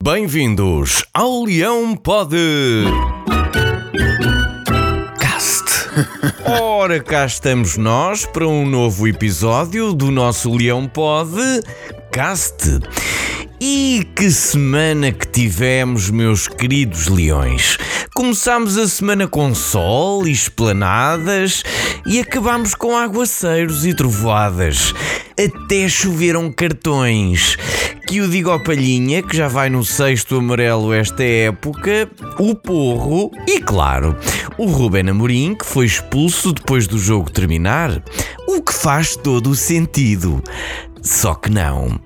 Bem-vindos ao Leão Pod. Cast. Ora, cá estamos nós para um novo episódio do nosso Leão Pod Cast. E que semana que tivemos, meus queridos leões! Começámos a semana com sol e esplanadas e acabámos com aguaceiros e trovoadas. Até choveram cartões. Que o digo ao Palhinha, que já vai no sexto amarelo esta época, o Porro e, claro, o Ruben Amorim, que foi expulso depois do jogo terminar. O que faz todo o sentido. Só que não.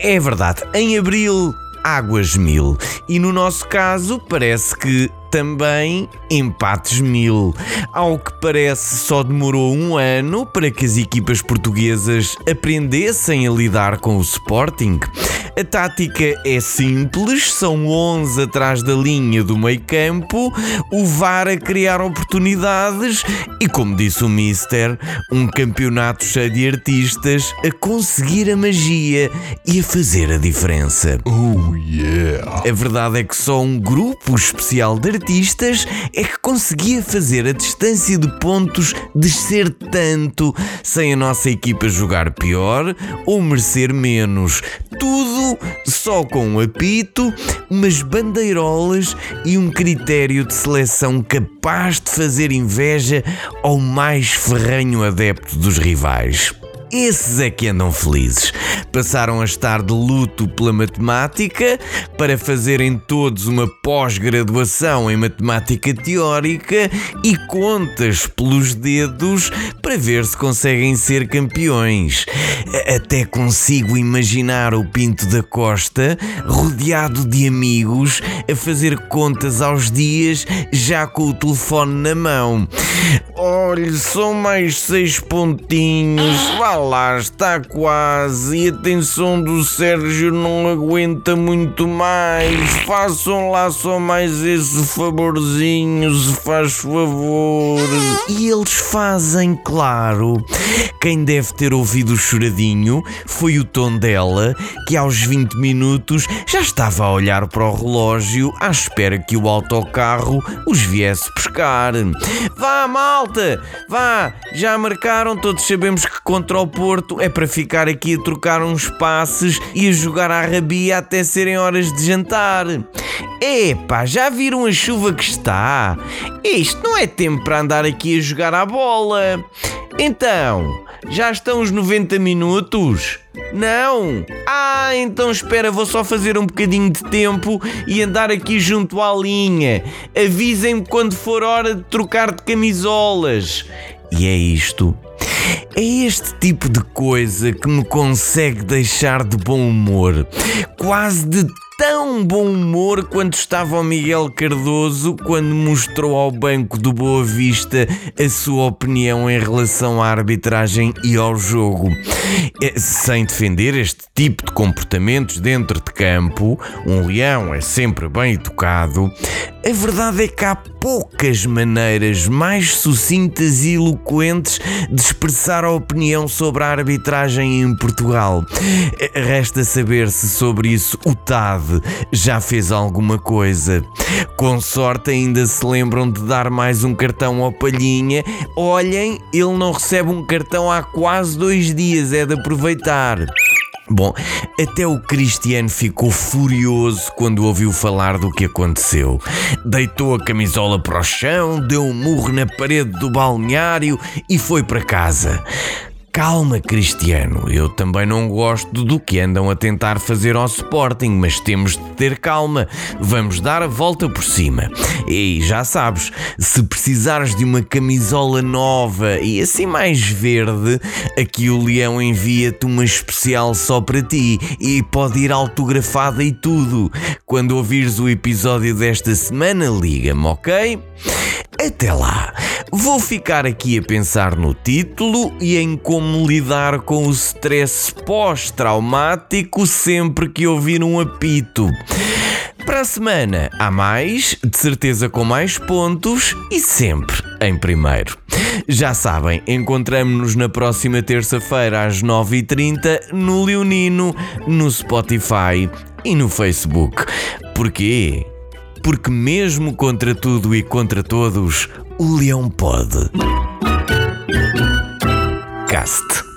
É verdade, em abril águas mil. E no nosso caso, parece que também empates mil. Ao que parece, só demorou um ano para que as equipas portuguesas aprendessem a lidar com o Sporting. A tática é simples, são 11 atrás da linha do meio campo, o VAR a criar oportunidades e, como disse o Mister, um campeonato cheio de artistas a conseguir a magia e a fazer a diferença. Oh yeah! A verdade é que só um grupo especial de artistas é que conseguia fazer a distância de pontos descer tanto sem a nossa equipa jogar pior ou merecer menos. Tudo só com um apito, umas bandeirolas e um critério de seleção capaz de fazer inveja ao mais ferranho adepto dos rivais. Esses é que andam felizes. Passaram a estar de luto pela matemática para fazerem todos uma pós-graduação em matemática teórica e contas pelos dedos para ver se conseguem ser campeões. Até consigo imaginar o Pinto da Costa rodeado de amigos a fazer contas aos dias já com o telefone na mão. Olhe, são mais seis pontinhos. Lá, está quase. E a tensão do Sérgio não aguenta muito mais. Façam lá só mais esse favorzinho, se faz favor. E eles fazem, claro. Quem deve ter ouvido o choradinho foi o tom dela, que aos 20 minutos já estava a olhar para o relógio à espera que o autocarro os viesse pescar. Vá, malta! Vá! Já marcaram, todos sabemos que contra o Porto é para ficar aqui a trocar uns passes e a jogar à rabia até serem horas de jantar. Epá, já viram a chuva que está? Isto não é tempo para andar aqui a jogar à bola. Então, já estão os 90 minutos? Não! Ah, então espera, vou só fazer um bocadinho de tempo e andar aqui junto à linha. Avisem-me quando for hora de trocar de camisolas. E é isto. É este tipo de coisa que me consegue deixar de bom humor. Quase de tão bom humor quanto estava o Miguel Cardoso quando mostrou ao Banco do Boa Vista a sua opinião em relação à arbitragem e ao jogo. É, sem defender este tipo de comportamentos dentro de campo, um leão é sempre bem educado. A verdade é que há poucas maneiras mais sucintas e eloquentes de expressar a opinião sobre a arbitragem em Portugal. Resta saber se sobre isso o TAD já fez alguma coisa. Com sorte ainda se lembram de dar mais um cartão ao Palhinha. Olhem, ele não recebe um cartão há quase dois dias, é de aproveitar. Bom, até o Cristiano ficou furioso quando ouviu falar do que aconteceu. Deitou a camisola para o chão, deu um murro na parede do balneário e foi para casa. Calma, Cristiano, eu também não gosto do que andam a tentar fazer ao Sporting, mas temos de ter calma. Vamos dar a volta por cima. E já sabes, se precisares de uma camisola nova e assim mais verde, aqui o Leão envia-te uma especial só para ti e pode ir autografada e tudo. Quando ouvires o episódio desta semana, liga-me, ok? Até lá, vou ficar aqui a pensar no título e em como lidar com o stress pós-traumático sempre que ouvir um apito. Para a semana há mais, de certeza com mais pontos e sempre em primeiro. Já sabem, encontramos-nos na próxima terça-feira às 9h30 no Leonino, no Spotify e no Facebook. Porquê? Porque, mesmo contra tudo e contra todos, o leão pode. Cast.